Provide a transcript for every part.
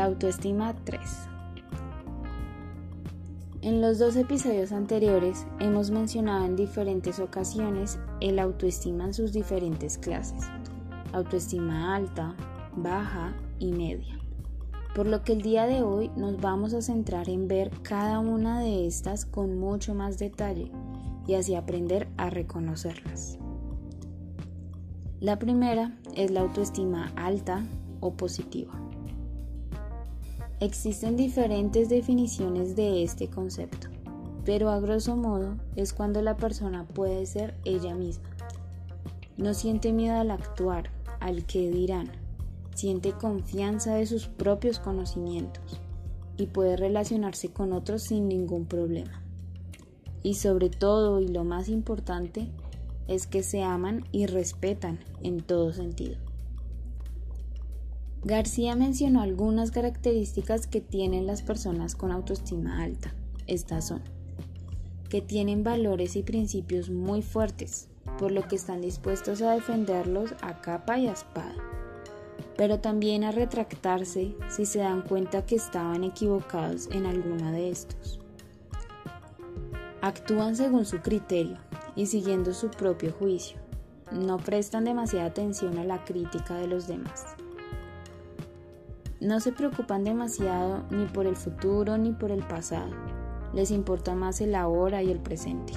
La autoestima 3. En los dos episodios anteriores hemos mencionado en diferentes ocasiones el autoestima en sus diferentes clases, autoestima alta, baja y media. Por lo que el día de hoy nos vamos a centrar en ver cada una de estas con mucho más detalle y así aprender a reconocerlas. La primera es la autoestima alta o positiva. Existen diferentes definiciones de este concepto, pero a grosso modo es cuando la persona puede ser ella misma. No siente miedo al actuar, al que dirán, siente confianza de sus propios conocimientos y puede relacionarse con otros sin ningún problema. Y sobre todo, y lo más importante, es que se aman y respetan en todo sentido. García mencionó algunas características que tienen las personas con autoestima alta. Estas son que tienen valores y principios muy fuertes, por lo que están dispuestos a defenderlos a capa y a espada, pero también a retractarse si se dan cuenta que estaban equivocados en alguna de estos. Actúan según su criterio y siguiendo su propio juicio. No prestan demasiada atención a la crítica de los demás. No se preocupan demasiado ni por el futuro ni por el pasado. Les importa más el ahora y el presente.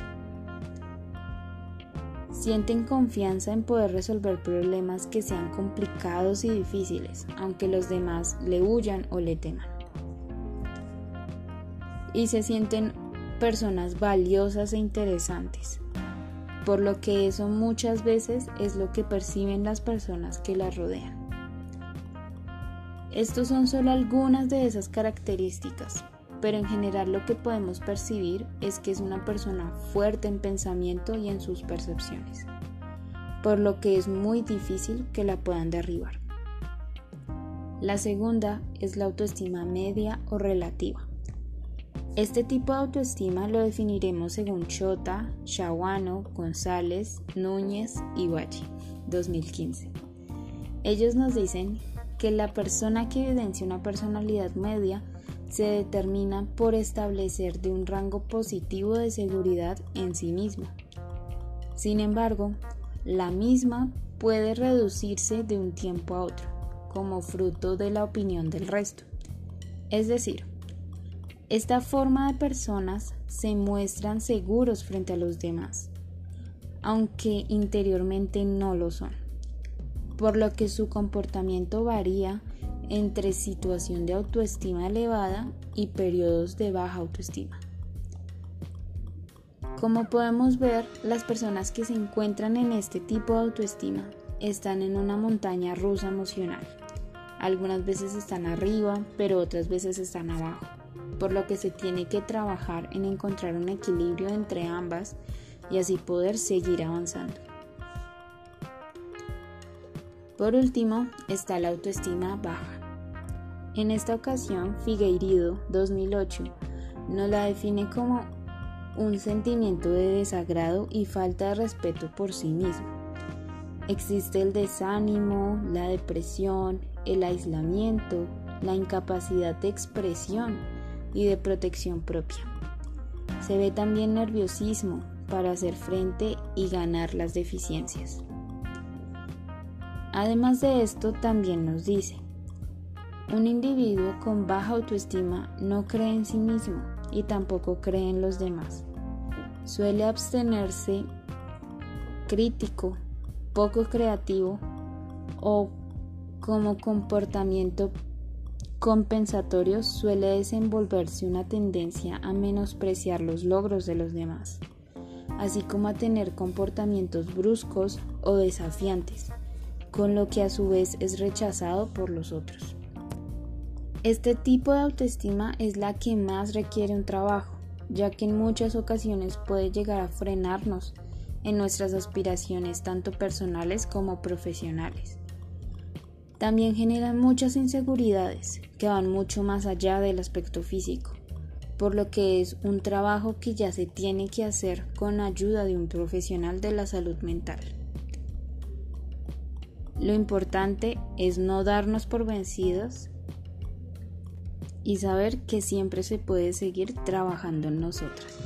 Sienten confianza en poder resolver problemas que sean complicados y difíciles, aunque los demás le huyan o le teman. Y se sienten personas valiosas e interesantes, por lo que eso muchas veces es lo que perciben las personas que las rodean. Estos son solo algunas de esas características, pero en general lo que podemos percibir es que es una persona fuerte en pensamiento y en sus percepciones, por lo que es muy difícil que la puedan derribar. La segunda es la autoestima media o relativa. Este tipo de autoestima lo definiremos según Chota, Shawano, González, Núñez y Guachi, 2015. Ellos nos dicen que la persona que evidencia una personalidad media se determina por establecer de un rango positivo de seguridad en sí misma. Sin embargo, la misma puede reducirse de un tiempo a otro, como fruto de la opinión del resto. Es decir, esta forma de personas se muestran seguros frente a los demás, aunque interiormente no lo son por lo que su comportamiento varía entre situación de autoestima elevada y periodos de baja autoestima. Como podemos ver, las personas que se encuentran en este tipo de autoestima están en una montaña rusa emocional. Algunas veces están arriba, pero otras veces están abajo, por lo que se tiene que trabajar en encontrar un equilibrio entre ambas y así poder seguir avanzando. Por último, está la autoestima baja. En esta ocasión, Figueiredo, 2008, nos la define como un sentimiento de desagrado y falta de respeto por sí mismo. Existe el desánimo, la depresión, el aislamiento, la incapacidad de expresión y de protección propia. Se ve también nerviosismo para hacer frente y ganar las deficiencias. Además de esto, también nos dice, un individuo con baja autoestima no cree en sí mismo y tampoco cree en los demás. Suele abstenerse crítico, poco creativo o como comportamiento compensatorio suele desenvolverse una tendencia a menospreciar los logros de los demás, así como a tener comportamientos bruscos o desafiantes con lo que a su vez es rechazado por los otros. Este tipo de autoestima es la que más requiere un trabajo, ya que en muchas ocasiones puede llegar a frenarnos en nuestras aspiraciones tanto personales como profesionales. También generan muchas inseguridades que van mucho más allá del aspecto físico, por lo que es un trabajo que ya se tiene que hacer con ayuda de un profesional de la salud mental. Lo importante es no darnos por vencidos y saber que siempre se puede seguir trabajando en nosotras.